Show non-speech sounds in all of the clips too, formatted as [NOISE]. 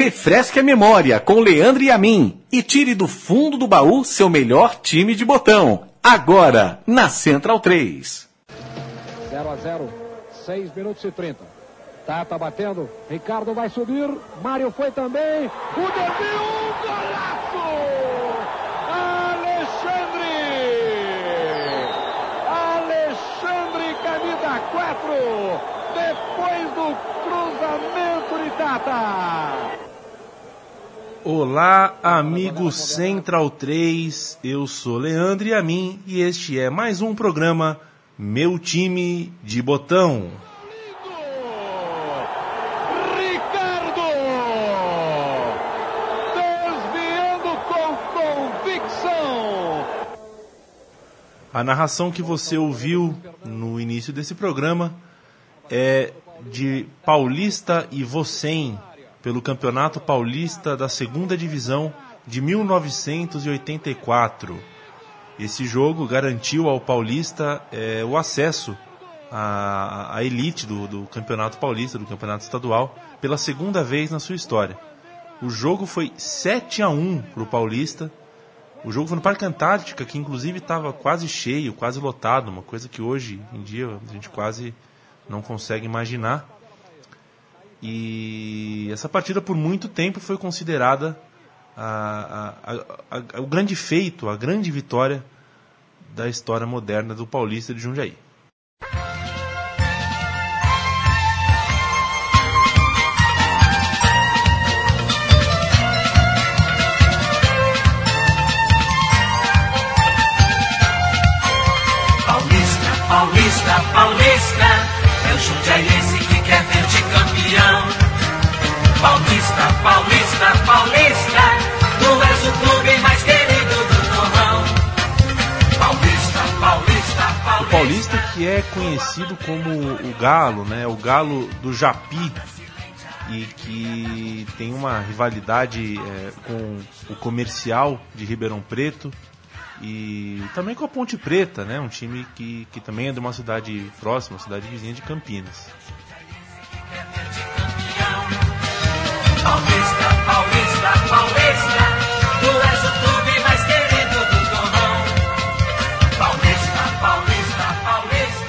Refresque a memória com Leandro e a mim e tire do fundo do baú seu melhor time de botão. Agora, na Central 3. 0 a 0, 6 minutos e 30. Tata batendo, Ricardo vai subir, Mário foi também, o desvio, golaço! Alexandre! Alexandre, camisa 4, depois do cruzamento de Tata. Olá, amigo Central 3, eu sou Leandro e a mim e este é mais um programa Meu Time de Botão. Ricardo! Desviando com convicção! A narração que você ouviu no início desse programa é de Paulista e Vocem, pelo Campeonato Paulista da Segunda Divisão de 1984. Esse jogo garantiu ao Paulista é, o acesso à, à elite do, do Campeonato Paulista, do Campeonato Estadual, pela segunda vez na sua história. O jogo foi 7 a 1 para o Paulista. O jogo foi no Parque Antártica, que inclusive estava quase cheio, quase lotado, uma coisa que hoje em dia a gente quase não consegue imaginar. E essa partida por muito tempo foi considerada a, a, a, o grande feito, a grande vitória da história moderna do Paulista de Jundiaí. Paulista, Paulista, é o jundiaiense ver-te campeão. Paulista, Paulista, Paulista, tu és o clube mais querido do Torrão. Paulista, Paulista, Paulista. O Paulista que é conhecido como o Galo, né? O Galo do Japi e que tem uma rivalidade é, com o comercial de Ribeirão Preto e também com a Ponte Preta, né? Um time que, que também é de uma cidade próxima, cidade vizinha de Campinas.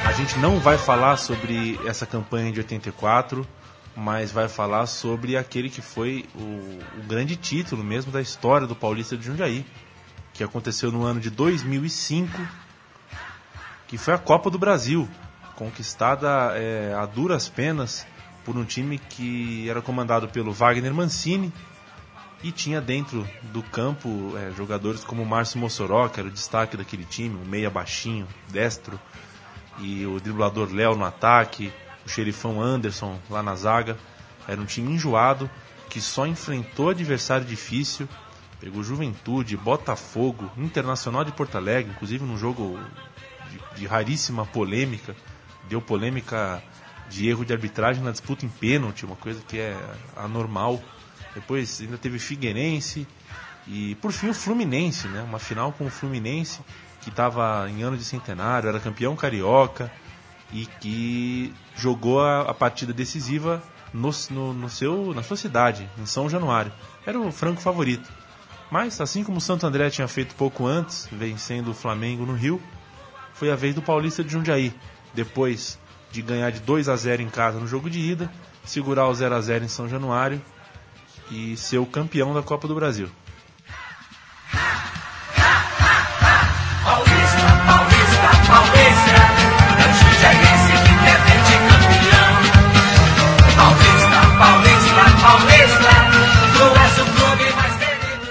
A gente não vai falar sobre essa campanha de 84, mas vai falar sobre aquele que foi o, o grande título mesmo da história do Paulista de Jundiaí, que aconteceu no ano de 2005, que foi a Copa do Brasil, conquistada é, a duras penas por um time que era comandado pelo Wagner Mancini e tinha dentro do campo é, jogadores como o Márcio Mossoró, que era o destaque daquele time, o meia baixinho, destro, e o driblador Léo no ataque, o xerifão Anderson lá na zaga. Era um time enjoado que só enfrentou adversário difícil, pegou Juventude, Botafogo, Internacional de Porto Alegre, inclusive num jogo de, de raríssima polêmica, deu polêmica de erro de arbitragem na disputa em pênalti, uma coisa que é anormal. Depois ainda teve Figueirense e por fim o Fluminense, né? Uma final com o Fluminense que estava em ano de centenário, era campeão carioca e que jogou a, a partida decisiva no, no, no, seu, na sua cidade, em São Januário. Era o franco favorito. Mas, assim como o Santo André tinha feito pouco antes, vencendo o Flamengo no Rio, foi a vez do Paulista de Jundiaí. Depois de ganhar de 2 a 0 em casa no jogo de ida, segurar o 0 a 0 em São Januário e ser o campeão da Copa do Brasil. Paulista, Paulista, Paulista, é o jundiaiense que quer ver-te campeão. Paulista, Paulista, Paulista, tu és o clube mais querido.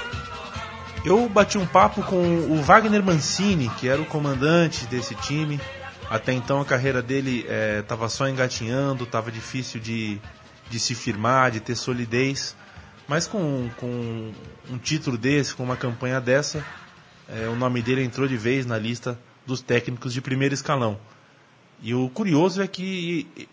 Eu bati um papo com o Wagner Mancini, que era o comandante desse time. Até então a carreira dele estava só engatinhando, estava difícil de, de se firmar, de ter solidez. Mas com, com um título desse, com uma campanha dessa, é, o nome dele entrou de vez na lista dos técnicos de primeiro escalão. E o curioso é que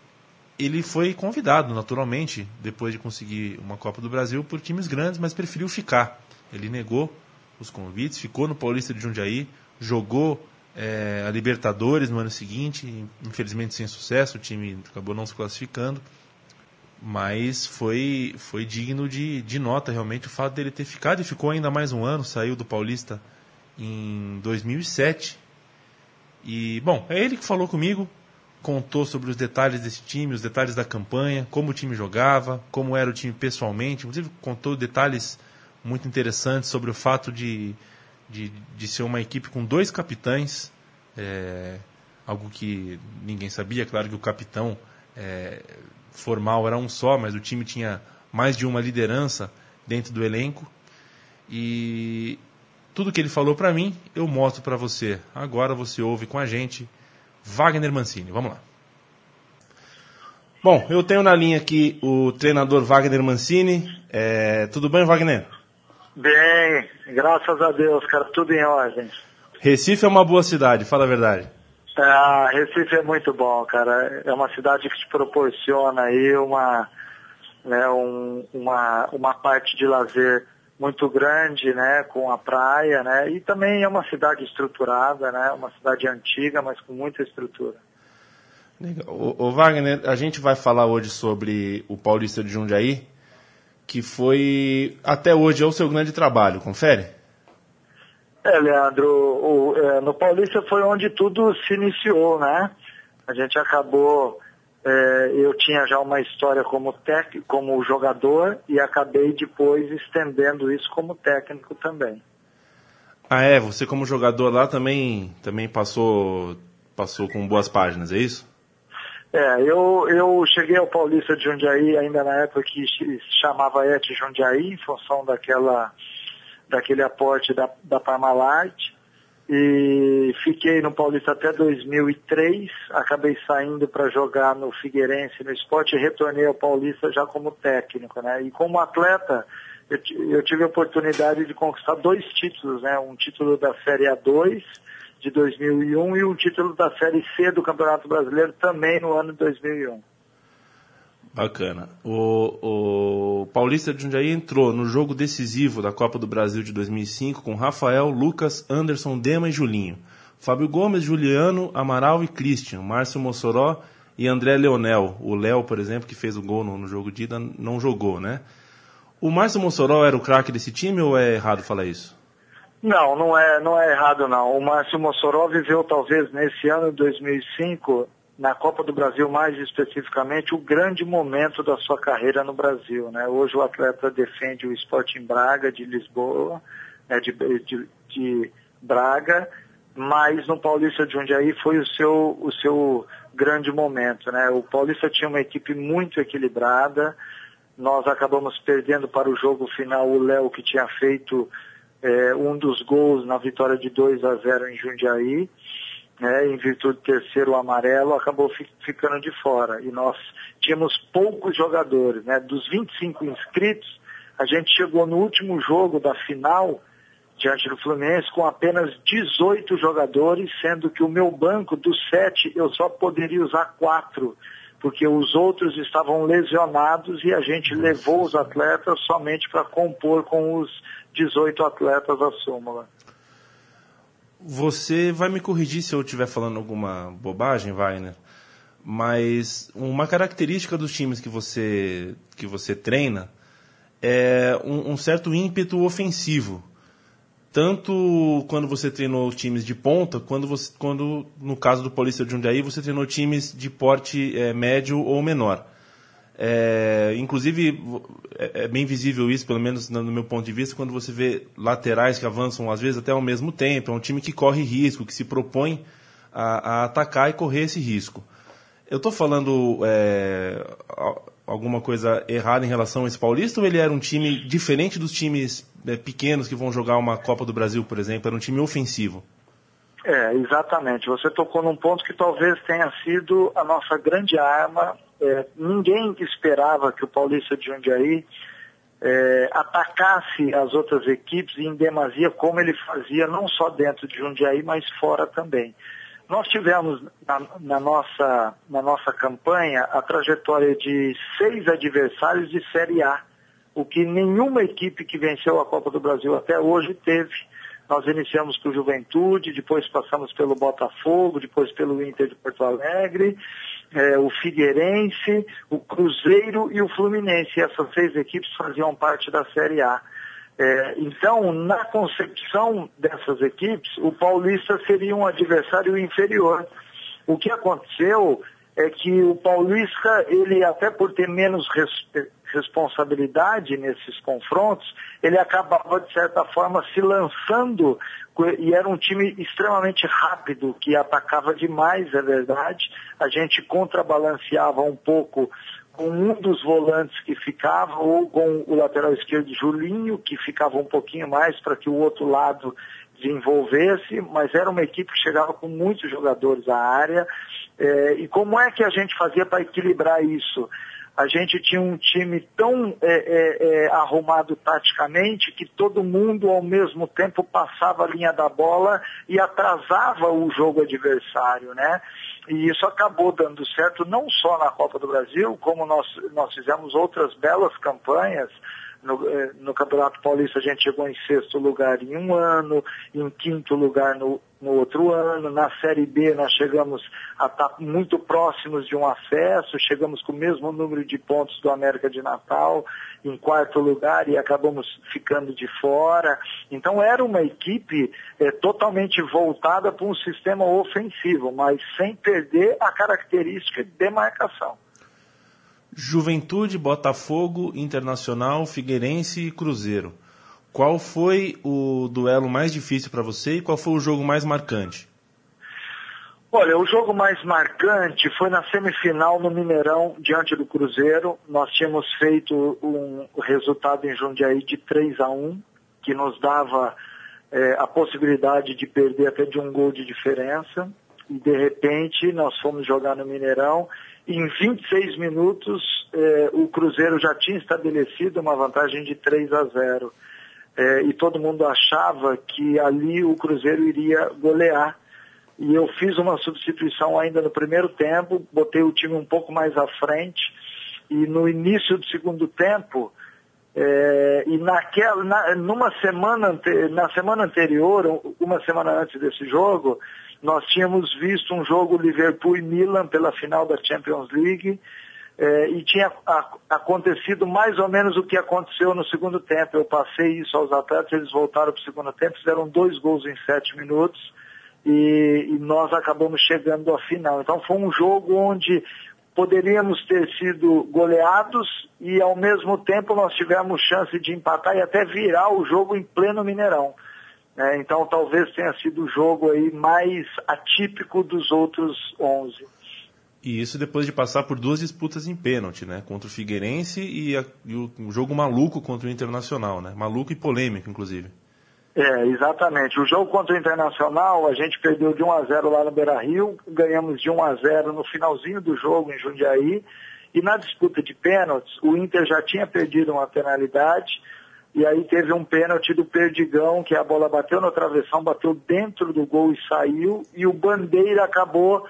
ele foi convidado, naturalmente, depois de conseguir uma Copa do Brasil, por times grandes, mas preferiu ficar. Ele negou os convites, ficou no Paulista de Jundiaí, jogou é, a Libertadores no ano seguinte, infelizmente sem sucesso, o time acabou não se classificando. Mas foi, foi digno de, de nota realmente o fato dele ter ficado e ficou ainda mais um ano, saiu do Paulista em 2007. E, bom, é ele que falou comigo, contou sobre os detalhes desse time, os detalhes da campanha, como o time jogava, como era o time pessoalmente, inclusive contou detalhes muito interessantes sobre o fato de, de, de ser uma equipe com dois capitães, é, algo que ninguém sabia, claro que o capitão é, formal era um só, mas o time tinha mais de uma liderança dentro do elenco. E tudo que ele falou para mim, eu mostro para você. Agora você ouve com a gente Wagner Mancini. Vamos lá. Bom, eu tenho na linha aqui o treinador Wagner Mancini. É, tudo bem, Wagner? Bem, graças a Deus, cara, tudo em ordem. Recife é uma boa cidade, fala a verdade. Ah, Recife é muito bom, cara. É uma cidade que te proporciona aí uma, né, um, uma, uma parte de lazer muito grande, né, com a praia, né, e também é uma cidade estruturada, né, uma cidade antiga, mas com muita estrutura. O, o Wagner, a gente vai falar hoje sobre o Paulista de Jundiaí, que foi até hoje é o seu grande trabalho, confere? É, Leandro, o, é, no Paulista foi onde tudo se iniciou, né? A gente acabou, é, eu tinha já uma história como técnico, como jogador e acabei depois estendendo isso como técnico também. Ah, é? Você como jogador lá também também passou passou com boas páginas, é isso? É, eu, eu cheguei ao Paulista de Jundiaí ainda na época que se chamava ET Jundiaí, em função daquela daquele aporte da, da Parmalat. E fiquei no Paulista até 2003, acabei saindo para jogar no Figueirense, no esporte, e retornei ao Paulista já como técnico, né? E como atleta, eu, eu tive a oportunidade de conquistar dois títulos, né? Um título da Série A2 de 2001 e um título da Série C do Campeonato Brasileiro também no ano de 2001. Bacana. O, o Paulista de Jundiaí entrou no jogo decisivo da Copa do Brasil de 2005 com Rafael, Lucas, Anderson, Dema e Julinho. Fábio Gomes, Juliano, Amaral e Christian, Márcio Mossoró e André Leonel. O Léo, por exemplo, que fez o gol no, no, jogo de ida, não jogou, né? O Márcio Mossoró era o craque desse time ou é errado falar isso? Não, não é, não é errado não. O Márcio Mossoró viveu talvez nesse ano de 2005 na Copa do Brasil, mais especificamente, o grande momento da sua carreira no Brasil. Né? Hoje o atleta defende o Sporting Braga de Lisboa, né, de, de, de, Braga, mas no Paulista de Jundiaí foi o seu, o seu grande momento. Né? O Paulista tinha uma equipe muito equilibrada, nós acabamos perdendo para o jogo final o Léo, que tinha feito é, um dos gols na vitória de 2 a 0 em Jundiaí né, em virtude do terceiro amarelo, acabou fi ficando de fora. E nós tínhamos poucos jogadores, né? Dos 25 inscritos, a gente chegou no último jogo da final, diante do Fluminense, com apenas 18 jogadores, sendo que o meu banco, dos sete, eu só poderia usar quatro, porque os outros estavam lesionados e a gente levou os atletas somente para compor com os 18 atletas a súmula. Você vai me corrigir se eu estiver falando alguma bobagem, Wagner, mas uma característica dos times que você, que você treina é um, um certo ímpeto ofensivo. Tanto quando você treinou times de ponta, quando, você, quando no caso do Paulista de Jundiaí, você treinou times de porte é, médio ou menor. É, inclusive, é, é bem visível isso, pelo menos no meu ponto de vista, quando você vê laterais que avançam, às vezes, até ao mesmo tempo. É um time que corre risco, que se propõe a, a atacar e correr esse risco. Eu estou falando é, alguma coisa errada em relação a esse Paulista ou ele era um time diferente dos times é, pequenos que vão jogar uma Copa do Brasil, por exemplo? Era um time ofensivo? É, exatamente. Você tocou num ponto que talvez tenha sido a nossa grande arma é, ninguém esperava que o Paulista de Jundiaí é, atacasse as outras equipes em demasia como ele fazia não só dentro de Jundiaí, mas fora também. Nós tivemos na, na, nossa, na nossa campanha a trajetória de seis adversários de Série A, o que nenhuma equipe que venceu a Copa do Brasil até hoje teve. Nós iniciamos com o Juventude, depois passamos pelo Botafogo, depois pelo Inter de Porto Alegre, é, o Figueirense, o Cruzeiro e o Fluminense. Essas seis equipes faziam parte da Série A. É, então, na concepção dessas equipes, o Paulista seria um adversário inferior. O que aconteceu é que o Paulista, ele até por ter menos res, responsabilidade nesses confrontos, ele acabava, de certa forma, se lançando, e era um time extremamente rápido, que atacava demais, é verdade. A gente contrabalanceava um pouco com um dos volantes que ficava, ou com o lateral esquerdo Julinho, que ficava um pouquinho mais para que o outro lado desenvolvesse, mas era uma equipe que chegava com muitos jogadores à área. É, e como é que a gente fazia para equilibrar isso? A gente tinha um time tão é, é, é, arrumado taticamente que todo mundo ao mesmo tempo passava a linha da bola e atrasava o jogo adversário, né? E isso acabou dando certo não só na Copa do Brasil, como nós, nós fizemos outras belas campanhas no, eh, no, Campeonato Paulista a gente chegou em sexto lugar em um ano, em quinto lugar no, no outro ano. Na Série B nós chegamos a estar muito próximos de um acesso, chegamos com o mesmo número de pontos do América de Natal, em quarto lugar e acabamos ficando de fora. Então era uma equipe é, totalmente voltada para um sistema ofensivo, mas sem perder a característica de demarcação. Juventude, Botafogo, Internacional, Figueirense e Cruzeiro. Qual foi o duelo mais difícil para você e qual foi o jogo mais marcante? Olha, o jogo mais marcante foi na semifinal no Mineirão, diante do Cruzeiro. Nós tínhamos feito um resultado em Jundiaí de 3 a 1, que nos dava é, a possibilidade de perder até de um gol de diferença. E de repente nós fomos jogar no Mineirão em 26 minutos, eh, o Cruzeiro já tinha estabelecido uma vantagem de 3 a 0. Eh, e todo mundo achava que ali o Cruzeiro iria golear. E eu fiz uma substituição ainda no primeiro tempo, botei o time um pouco mais à frente. E no início do segundo tempo, eh, e naquela, na, numa semana, na semana anterior, uma semana antes desse jogo, nós tínhamos visto um jogo Liverpool e Milan pela final da Champions League eh, e tinha a, acontecido mais ou menos o que aconteceu no segundo tempo. Eu passei isso aos atletas, eles voltaram para o segundo tempo, fizeram dois gols em sete minutos e, e nós acabamos chegando à final. Então foi um jogo onde poderíamos ter sido goleados e ao mesmo tempo nós tivemos chance de empatar e até virar o jogo em pleno Mineirão. É, então talvez tenha sido o jogo aí mais atípico dos outros 11. E isso depois de passar por duas disputas em pênalti, né? Contra o Figueirense e, a, e o, um jogo maluco contra o Internacional, né? Maluco e polêmico, inclusive. É, exatamente. O jogo contra o Internacional, a gente perdeu de 1 a 0 lá no Beira-Rio, ganhamos de 1 a 0 no finalzinho do jogo em Jundiaí, e na disputa de pênaltis, o Inter já tinha perdido uma penalidade, e aí teve um pênalti do Perdigão, que a bola bateu no travessão, bateu dentro do gol e saiu, e o Bandeira acabou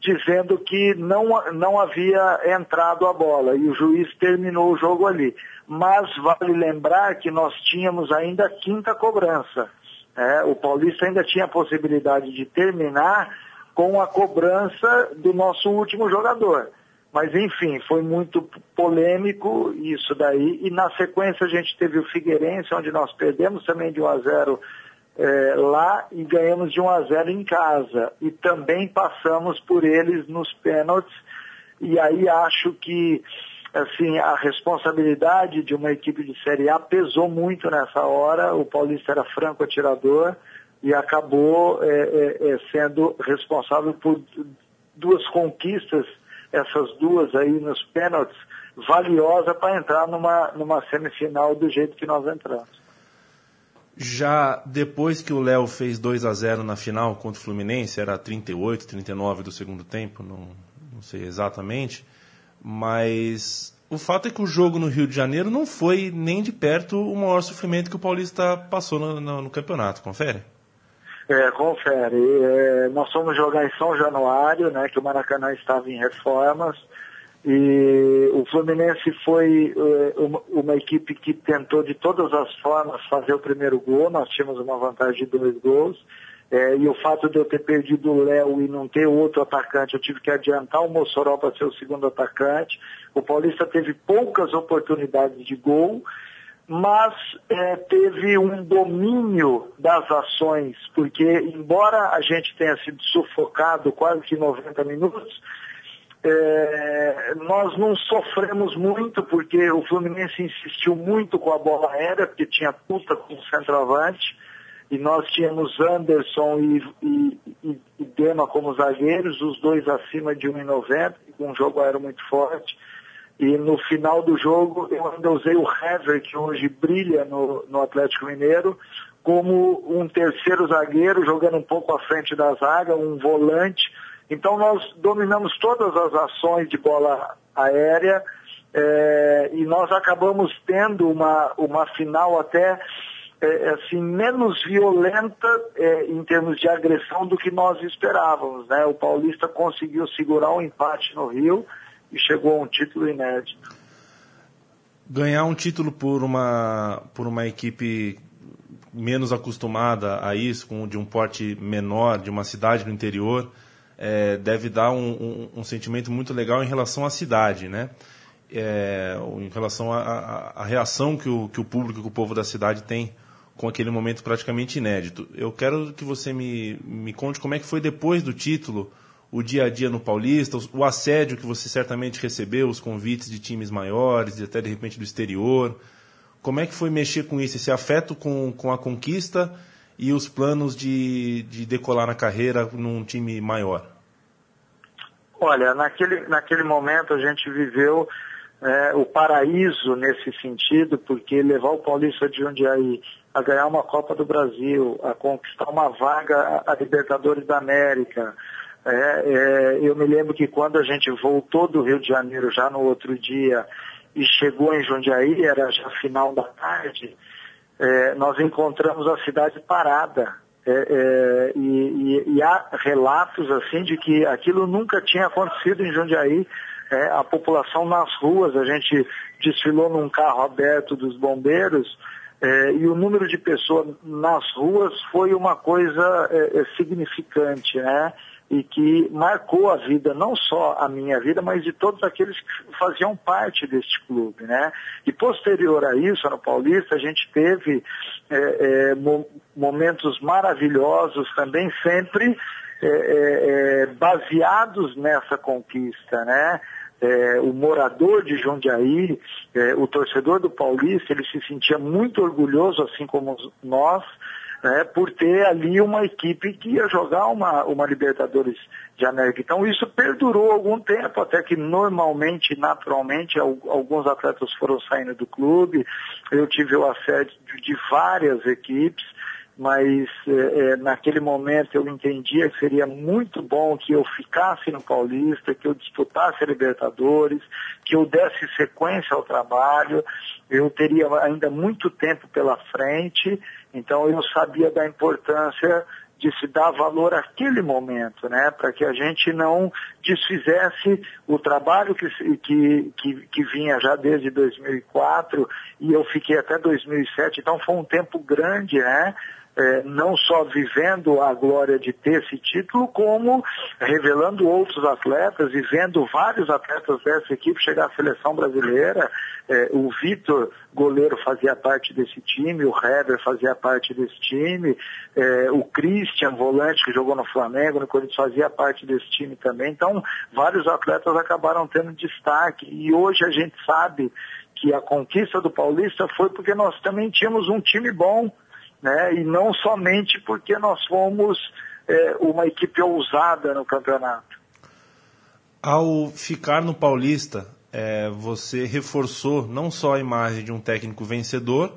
dizendo que não, não havia entrado a bola, e o juiz terminou o jogo ali. Mas vale lembrar que nós tínhamos ainda a quinta cobrança. Né? O Paulista ainda tinha a possibilidade de terminar com a cobrança do nosso último jogador. Mas, enfim, foi muito polêmico isso daí. E na sequência a gente teve o Figueirense, onde nós perdemos também de 1 a 0 é, lá e ganhamos de 1 a 0 em casa. E também passamos por eles nos pênaltis. E aí acho que assim, a responsabilidade de uma equipe de Série A pesou muito nessa hora. O Paulista era franco atirador e acabou é, é sendo responsável por duas conquistas essas duas aí nos pênaltis, valiosa para entrar numa, numa semifinal do jeito que nós entramos. Já depois que o Léo fez 2 a 0 na final contra o Fluminense, era 38, 39 do segundo tempo, não, não sei exatamente, mas o fato é que o jogo no Rio de Janeiro não foi nem de perto o maior sofrimento que o Paulista passou no, no, no campeonato, confere? É, confere. É, nós fomos jogar em São Januário, né, que o Maracanã estava em reformas, e o Fluminense foi é, uma, uma, equipe que tentou de todas as formas fazer o primeiro gol, nós tínhamos uma vantagem de dois gols, É, e o fato de eu ter perdido o Léo e não ter outro atacante, eu tive que adiantar o Mossoró para ser o segundo atacante. O Paulista teve poucas oportunidades de gol, mas é, teve um domínio das ações, porque embora a gente tenha sido sufocado quase que 90 minutos, é, nós não sofremos muito, porque o Fluminense insistiu muito com a bola aérea, porque tinha puta com o centroavante e nós tínhamos Anderson e, e, e, e Dema como zagueiros, os dois acima de 1,90, com um jogo aéreo muito forte. E no final do jogo eu ainda usei o Hever, que hoje brilha no, no Atlético Mineiro, como um terceiro zagueiro, jogando um pouco à frente da zaga, um volante. Então nós dominamos todas as ações de bola aérea é, e nós acabamos tendo uma, uma final até é, assim, menos violenta é, em termos de agressão do que nós esperávamos. Né? O Paulista conseguiu segurar um empate no Rio e chegou a um título inédito. Ganhar um título por uma, por uma equipe menos acostumada a isso, com, de um porte menor, de uma cidade no interior, é, deve dar um, um, um, sentimento muito legal em relação à cidade, né? É, em relação à reação que o, que o público, que o povo da cidade tem com aquele momento praticamente inédito. Eu quero que você me, me conte como é que foi depois do título, o dia a dia no Paulista, o assédio que você certamente recebeu, os convites de times maiores, até de repente do exterior. Como é que foi mexer com isso, esse afeto com, com a conquista e os planos de, de decolar na carreira num time maior? Olha, naquele, naquele momento a gente viveu é, o paraíso nesse sentido, porque levar o Paulista de Jundiaí a ganhar uma Copa do Brasil, a conquistar uma vaga a Libertadores da América. É, é, eu me lembro que quando a gente voltou do Rio de Janeiro já no outro dia e chegou em Jundiaí, era já final da tarde, é, nós encontramos a cidade parada. É, é, e, e, e, há relatos assim de que aquilo nunca tinha acontecido em Jundiaí. É, a população nas ruas, a gente desfilou num carro aberto dos bombeiros e o número de pessoas nas ruas foi uma coisa significante, né? E que marcou a vida, não só a minha vida, mas de todos aqueles que faziam parte deste clube, né? E posterior a isso, no Paulista, a gente teve é, é, mo momentos maravilhosos também, sempre é, baseados nessa conquista, né? é, o morador de Jundiaí, é, o torcedor do Paulista, ele se sentia muito orgulhoso, assim como nós, né, por ter ali uma equipe que ia jogar uma, uma Libertadores de América. Então isso perdurou algum tempo, até que normalmente, naturalmente, alguns atletas foram saindo do clube. Eu tive o assédio de várias equipes mas é, é, naquele momento eu entendia que seria muito bom que eu ficasse no Paulista, que eu disputasse a Libertadores, que eu desse sequência ao trabalho, eu teria ainda muito tempo pela frente, então eu sabia da importância de se dar valor àquele momento, né, para que a gente não desfizesse o trabalho que, que, que, que, vinha já desde 2004 e eu fiquei até 2007, então foi um tempo grande, né, é, não só vivendo a glória de ter esse título, como revelando outros atletas e vendo vários atletas dessa equipe chegar à seleção brasileira. É, o Vitor, goleiro, fazia parte desse time, o Heber fazia parte desse time, é, o Christian, volante, que jogou no Flamengo, no Corinthians, fazia parte desse time também. Então, vários atletas acabaram tendo destaque e hoje a gente sabe que a conquista do Paulista foi porque nós também tínhamos um time bom, né? E não somente porque nós fomos é, uma equipe ousada no campeonato. Ao ficar no Paulista, é, você reforçou não só a imagem de um técnico vencedor,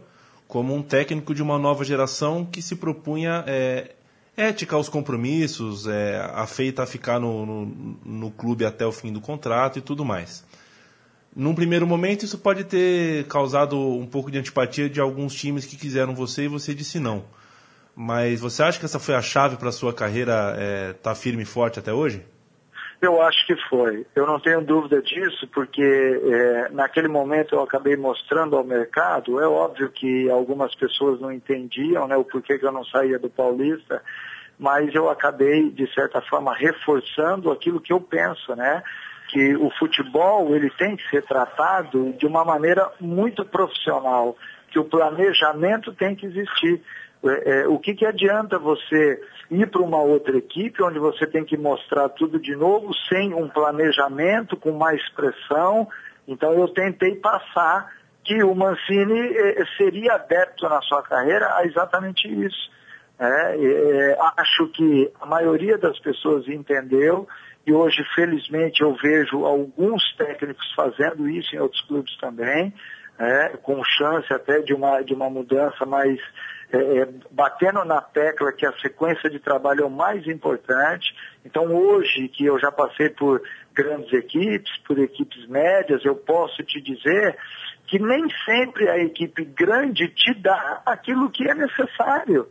como um técnico de uma nova geração que se propunha é, ética aos compromissos, é, afeita a ficar no, no, no clube até o fim do contrato e tudo mais. Num primeiro momento, isso pode ter causado um pouco de antipatia de alguns times que quiseram você e você disse não. Mas você acha que essa foi a chave para a sua carreira estar é, tá firme e forte até hoje? Eu acho que foi. Eu não tenho dúvida disso, porque é, naquele momento eu acabei mostrando ao mercado. É óbvio que algumas pessoas não entendiam né, o porquê que eu não saía do Paulista, mas eu acabei, de certa forma, reforçando aquilo que eu penso, né? Que o futebol ele tem que ser tratado de uma maneira muito profissional, que o planejamento tem que existir. É, é, o que, que adianta você ir para uma outra equipe onde você tem que mostrar tudo de novo sem um planejamento, com mais pressão? Então eu tentei passar que o Mancini eh, seria adepto na sua carreira a exatamente isso. É, é, acho que a maioria das pessoas entendeu e hoje, felizmente, eu vejo alguns técnicos fazendo isso em outros clubes também, é, com chance até de uma, de uma mudança, mas é, é, batendo na tecla que a sequência de trabalho é o mais importante. Então, hoje, que eu já passei por grandes equipes, por equipes médias, eu posso te dizer que nem sempre a equipe grande te dá aquilo que é necessário.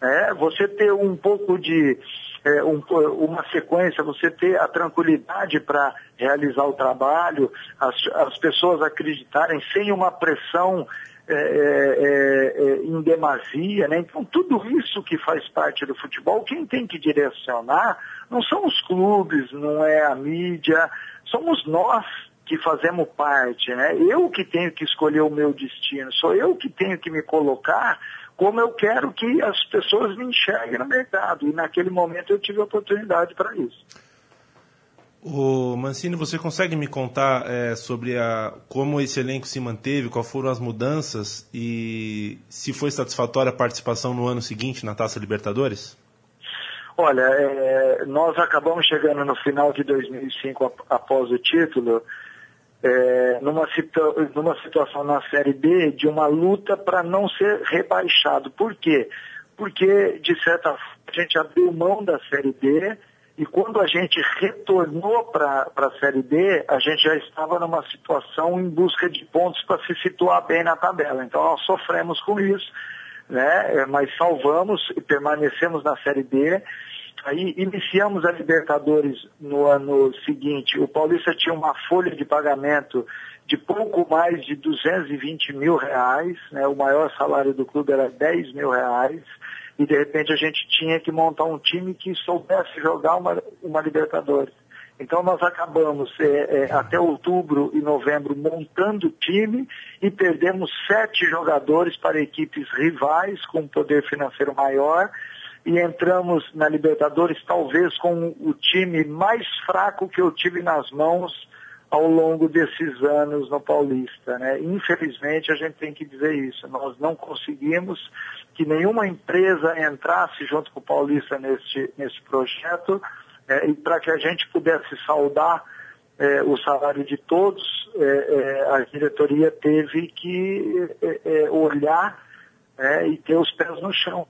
É, você ter um pouco de é, um, uma sequência, você ter a tranquilidade para realizar o trabalho, as, as pessoas acreditarem sem uma pressão é, é, é, em demasia, né? Então tudo isso que faz parte do futebol, quem tem que direcionar não são os clubes, não é a mídia, somos nós que fazemos parte, né? Eu que tenho que escolher o meu destino, sou eu que tenho que me colocar como eu quero que as pessoas me enxerguem no mercado. E naquele momento eu tive a oportunidade para isso. O Mancini, você consegue me contar é, sobre a, como esse elenco se manteve, quais foram as mudanças e se foi satisfatória a participação no ano seguinte na Taça Libertadores? Olha, é, nós acabamos chegando no final de 2005 após o título é, numa, numa situação na Série B de uma luta para não ser rebaixado. Por quê? Porque, de certa forma, a gente abriu mão da Série B e quando a gente retornou para a Série B, a gente já estava numa situação em busca de pontos para se situar bem na tabela. Então nós sofremos com isso, né? mas salvamos e permanecemos na Série B Aí iniciamos a Libertadores no ano seguinte. O Paulista tinha uma folha de pagamento de pouco mais de 220 mil reais, né? o maior salário do clube era 10 mil reais, e de repente a gente tinha que montar um time que soubesse jogar uma, uma Libertadores. Então nós acabamos é, é, até outubro e novembro montando o time e perdemos sete jogadores para equipes rivais com poder financeiro maior e entramos na Libertadores talvez com o time mais fraco que eu tive nas mãos ao longo desses anos no Paulista. Né? Infelizmente, a gente tem que dizer isso. Nós não conseguimos que nenhuma empresa entrasse junto com o Paulista nesse, nesse projeto é, e para que a gente pudesse saudar é, o salário de todos, é, é a diretoria teve que é, é, olhar e ter os pés no chão.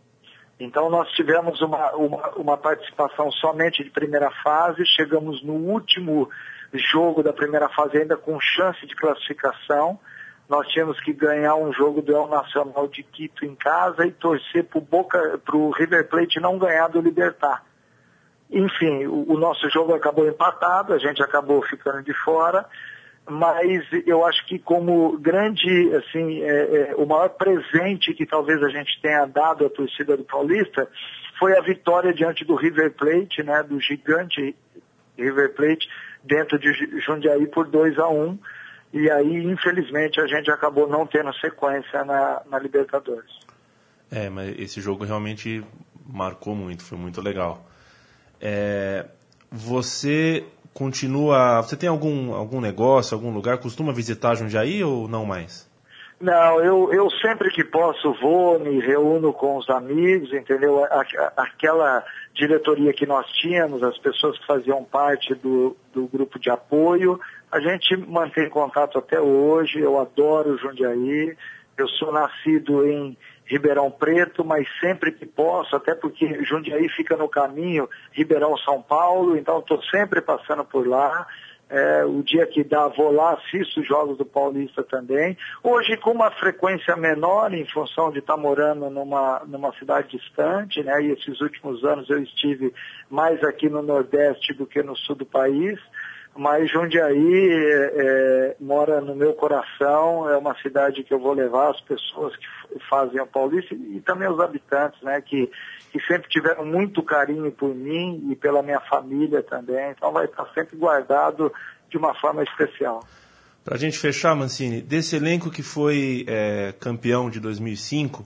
Então nós tivemos uma, uma, uma, participação somente de primeira fase, chegamos no último jogo da primeira fase ainda com chance de classificação. Nós tínhamos que ganhar um jogo do El Nacional de Quito em casa e torcer para o River Plate não ganhar do Libertar. Enfim, o, o nosso jogo acabou empatado, a gente acabou ficando de fora mas eu acho que como grande, assim, é, é, o maior presente que talvez a gente tenha dado à torcida do Paulista foi a vitória diante do River Plate, né, do gigante River Plate, dentro de Jundiaí por 2 a 1 um, e aí, infelizmente, a gente acabou não tendo sequência na, na Libertadores. É, mas esse jogo realmente marcou muito, foi muito legal. É, você continua. Você tem algum, algum negócio, algum lugar? Costuma visitar Jundiaí ou não mais? Não, eu, eu sempre que posso vou, me reúno com os amigos, entendeu? Aquela diretoria que nós tínhamos, as pessoas que faziam parte do, do grupo de apoio, a gente mantém contato até hoje, eu adoro Jundiaí, eu sou nascido em Ribeirão Preto, mas sempre que posso, até porque Jundiaí fica no caminho Ribeirão-São Paulo, então estou sempre passando por lá. É, o dia que dá, vou lá, assisto os jogos do Paulista também. Hoje com uma frequência menor, em função de estar tá morando numa, numa cidade distante, né? E esses últimos anos eu estive mais aqui no Nordeste do que no Sul do país mas Jundiaí é, é, mora no meu coração, é uma cidade que eu vou levar as pessoas que fazem a Paulista e também os habitantes, né, que, que sempre tiveram muito carinho por mim e pela minha família também, então vai estar sempre guardado de uma forma especial. Para a gente fechar, Mancini, desse elenco que foi é, campeão de 2005,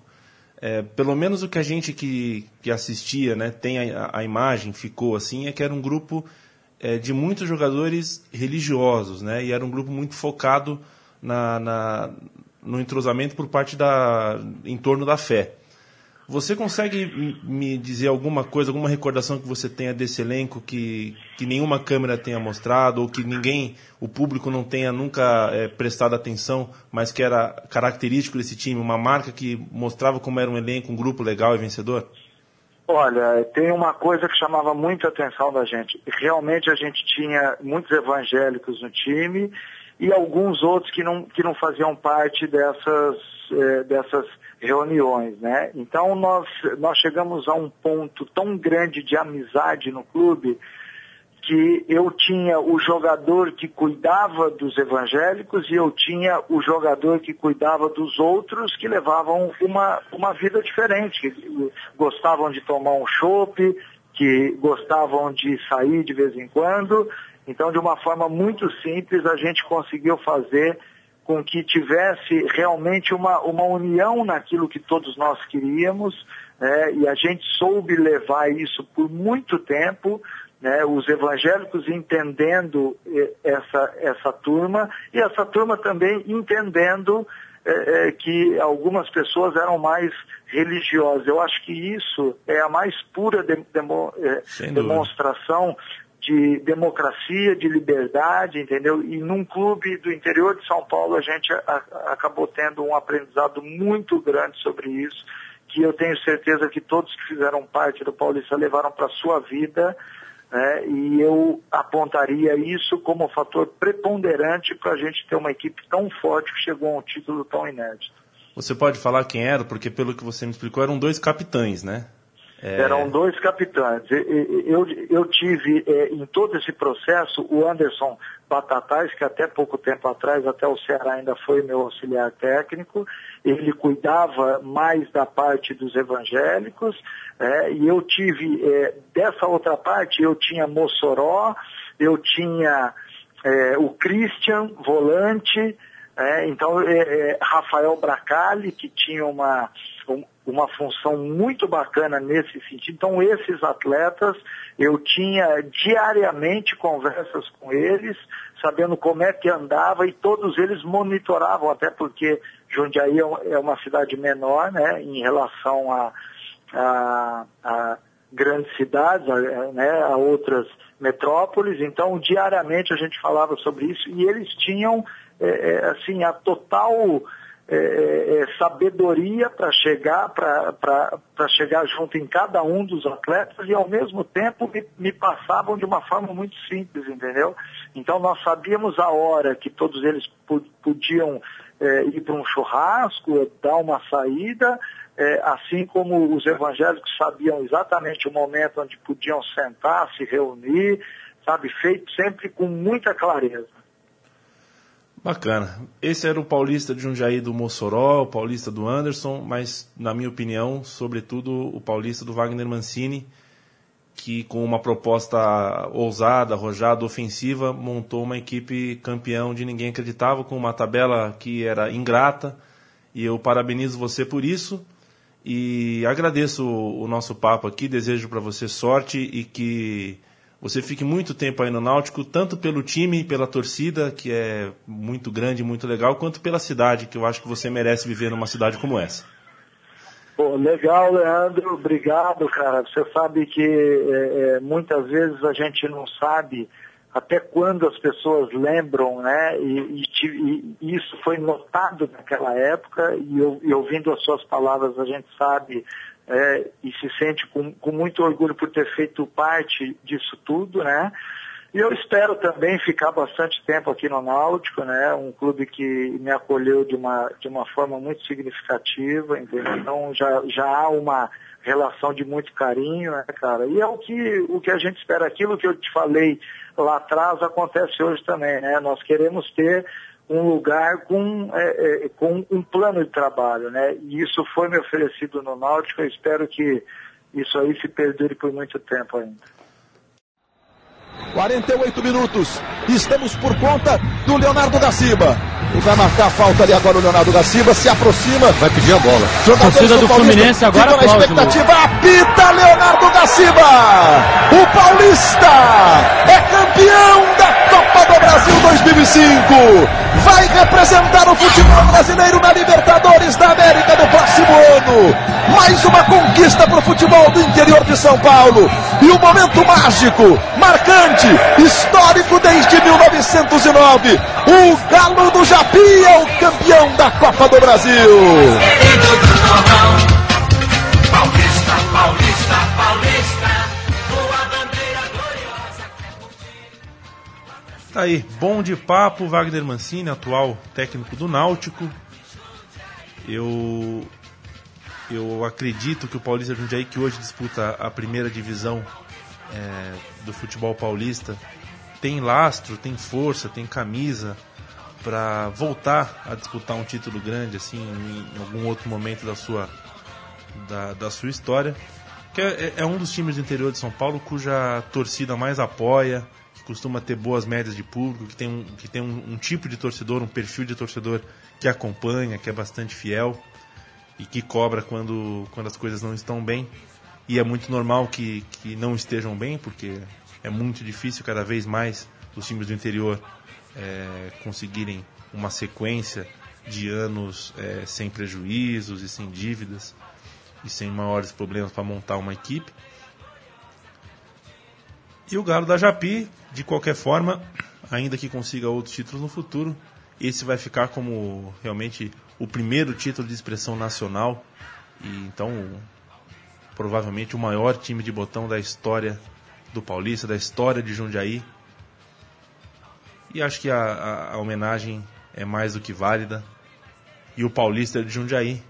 é, pelo menos o que a gente que, que assistia, né, tem a, a imagem, ficou assim, é que era um grupo é, de muitos jogadores religiosos, né? E era um grupo muito focado na, na, no entrosamento por parte da em torno da fé. Você consegue me dizer alguma coisa, alguma recordação que você tenha desse elenco que, que nenhuma câmera tenha mostrado ou que ninguém, o público não tenha nunca é, prestado atenção, mas que era característico desse time, uma marca que mostrava como era um elenco, um grupo legal e vencedor? Olha, tem uma coisa que chamava muita atenção da gente. Realmente a gente tinha muitos evangélicos no time e alguns outros que não, que não faziam parte dessas, eh, dessas reuniões, né? Então nós, nós chegamos a um ponto tão grande de amizade no clube que eu tinha o jogador que cuidava dos evangélicos e eu tinha o jogador que cuidava dos outros que levavam uma, uma vida diferente, que gostavam de tomar um chopp, que gostavam de sair de vez em quando. Então, de uma forma muito simples, a gente conseguiu fazer com que tivesse realmente uma, uma união naquilo que todos nós queríamos, né? e a gente soube levar isso por muito tempo, né, os evangélicos entendendo eh, essa, essa turma e essa turma também entendendo é, é, que algumas pessoas eram mais religiosas. Eu acho que isso é a mais pura de, demo, é, demonstração de democracia, de liberdade, entendeu? E num clube do interior de São Paulo a gente a, acabou tendo um aprendizado muito grande sobre isso, que eu tenho certeza que todos que fizeram parte do Paulista levaram para a sua vida né? e eu apontaria isso como fator preponderante para a gente ter uma equipe tão forte que chegou a um título tão inédito. Você pode falar quem era, porque pelo que você me explicou, eram dois capitães, né? É... Eram dois capitães. Eu, eu tive é, em todo esse processo o Anderson Batatais, que até pouco tempo atrás, até o Ceará ainda foi meu auxiliar técnico, ele cuidava mais da parte dos evangélicos, é, e eu tive, é, dessa outra parte, eu tinha Mossoró, eu tinha é, o Christian, volante, então Rafael Bracali, que tinha uma uma função muito bacana nesse sentido. Então, esses atletas, eu tinha diariamente conversas com eles, sabendo como é que andava, e todos eles monitoravam, até porque Jundiaí é, é uma cidade menor, né, em relação a, a, a grandes cidades, a, né, a outras metrópoles. Então, diariamente a gente falava sobre isso, e eles tinham, é, é assim, a total é, é, é, sabedoria para chegar para chegar junto em cada um dos atletas e ao mesmo tempo me, me, passavam de uma forma muito simples, entendeu? Então nós sabíamos a hora que todos eles podiam é, ir para um churrasco, dar uma saída, é, assim como os evangélicos sabiam exatamente o momento onde podiam sentar, se reunir, sabe, feito sempre com muita clareza. Bacana. Esse era o paulista de Jundiaí do Mossoró, o paulista do Anderson, mas, na minha opinião, sobretudo o paulista do Wagner Mancini, que com uma proposta ousada, arrojada, ofensiva, montou uma equipe campeão de ninguém acreditava, com uma tabela que era ingrata, e eu parabenizo você por isso, e agradeço o nosso papo aqui, desejo para você sorte e que você fique muito tempo aí no Náutico, tanto pelo time, pela torcida, que é muito grande, muito legal, quanto pela cidade, que eu acho que você merece viver numa cidade como essa. Pô, legal, Leandro, obrigado, cara. Você sabe que é, é, muitas vezes a gente não sabe até quando as pessoas lembram, né? E, e, e isso foi notado naquela época, e, eu, e ouvindo as suas palavras a gente sabe é, e se sente com, com, muito orgulho por ter feito parte disso tudo, né? E eu espero também ficar bastante tempo aqui no Náutico, né? Um clube que me acolheu de uma, de uma forma muito significativa, entendeu? Então já, já há uma relação de muito carinho, né, cara? E é o que, o que a gente espera, aquilo que eu te falei lá atrás acontece hoje também, né? Nós queremos ter um lugar com, é, é, com um plano de trabalho, né? E isso foi me oferecido no Náutico, eu espero que isso aí se perdure por muito tempo ainda. 48 minutos. Estamos por conta do Leonardo da Silva. E vai marcar a falta ali agora o Leonardo da Silva, se aproxima. Vai pedir a bola. Jogadores Torcida do Fluminense agora na aplaude, expectativa. Apita Leonardo da Silva. O Paulista é campeão Vai representar o futebol brasileiro na Libertadores da América do próximo ano. Mais uma conquista para o futebol do interior de São Paulo. E um momento mágico, marcante, histórico desde 1909. O Galo do Japi é o campeão da Copa do Brasil. Tá aí, bom de papo, Wagner Mancini, atual técnico do Náutico. Eu eu acredito que o Paulista Jundiaí, que hoje disputa a primeira divisão é, do futebol paulista, tem lastro, tem força, tem camisa para voltar a disputar um título grande assim em, algum outro momento da sua da, da sua história. Que é, é um dos times do interior de São Paulo cuja torcida mais apoia, que costuma ter boas médias de público, que tem, um, que tem um, um tipo de torcedor, um perfil de torcedor que acompanha, que é bastante fiel e que cobra quando, quando as coisas não estão bem. E é muito normal que, que não estejam bem, porque é muito difícil cada vez mais os times do interior é, conseguirem uma sequência de anos é, sem prejuízos e sem dívidas e sem maiores problemas para montar uma equipe. E o Galo da Japi, de qualquer forma, ainda que consiga outros títulos no futuro, esse vai ficar como realmente o primeiro título de expressão nacional e então provavelmente o maior time de botão da história do Paulista, da história de Jundiaí. E acho que a, a, a homenagem é mais do que válida. E o Paulista de Jundiaí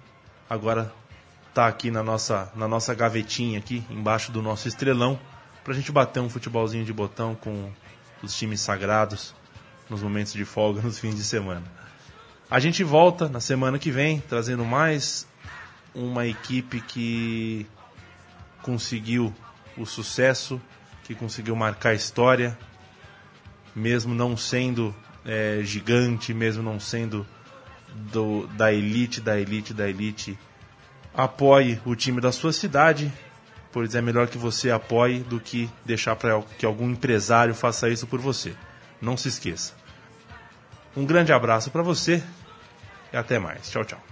agora está aqui na nossa, na nossa gavetinha aqui, embaixo do nosso estrelão, para a gente bater um futebolzinho de botão com os times sagrados nos momentos de folga, [LAUGHS] nos fins de semana. A gente volta na semana que vem, trazendo mais uma equipe que conseguiu o sucesso, que conseguiu marcar a história, mesmo não sendo é, gigante, mesmo não sendo do, da elite, da elite, da elite. Apoie o time da sua cidade, pois é melhor que você apoie do que deixar para que algum empresário faça isso por você. Não se esqueça. Um grande abraço para você e até mais. Tchau, tchau.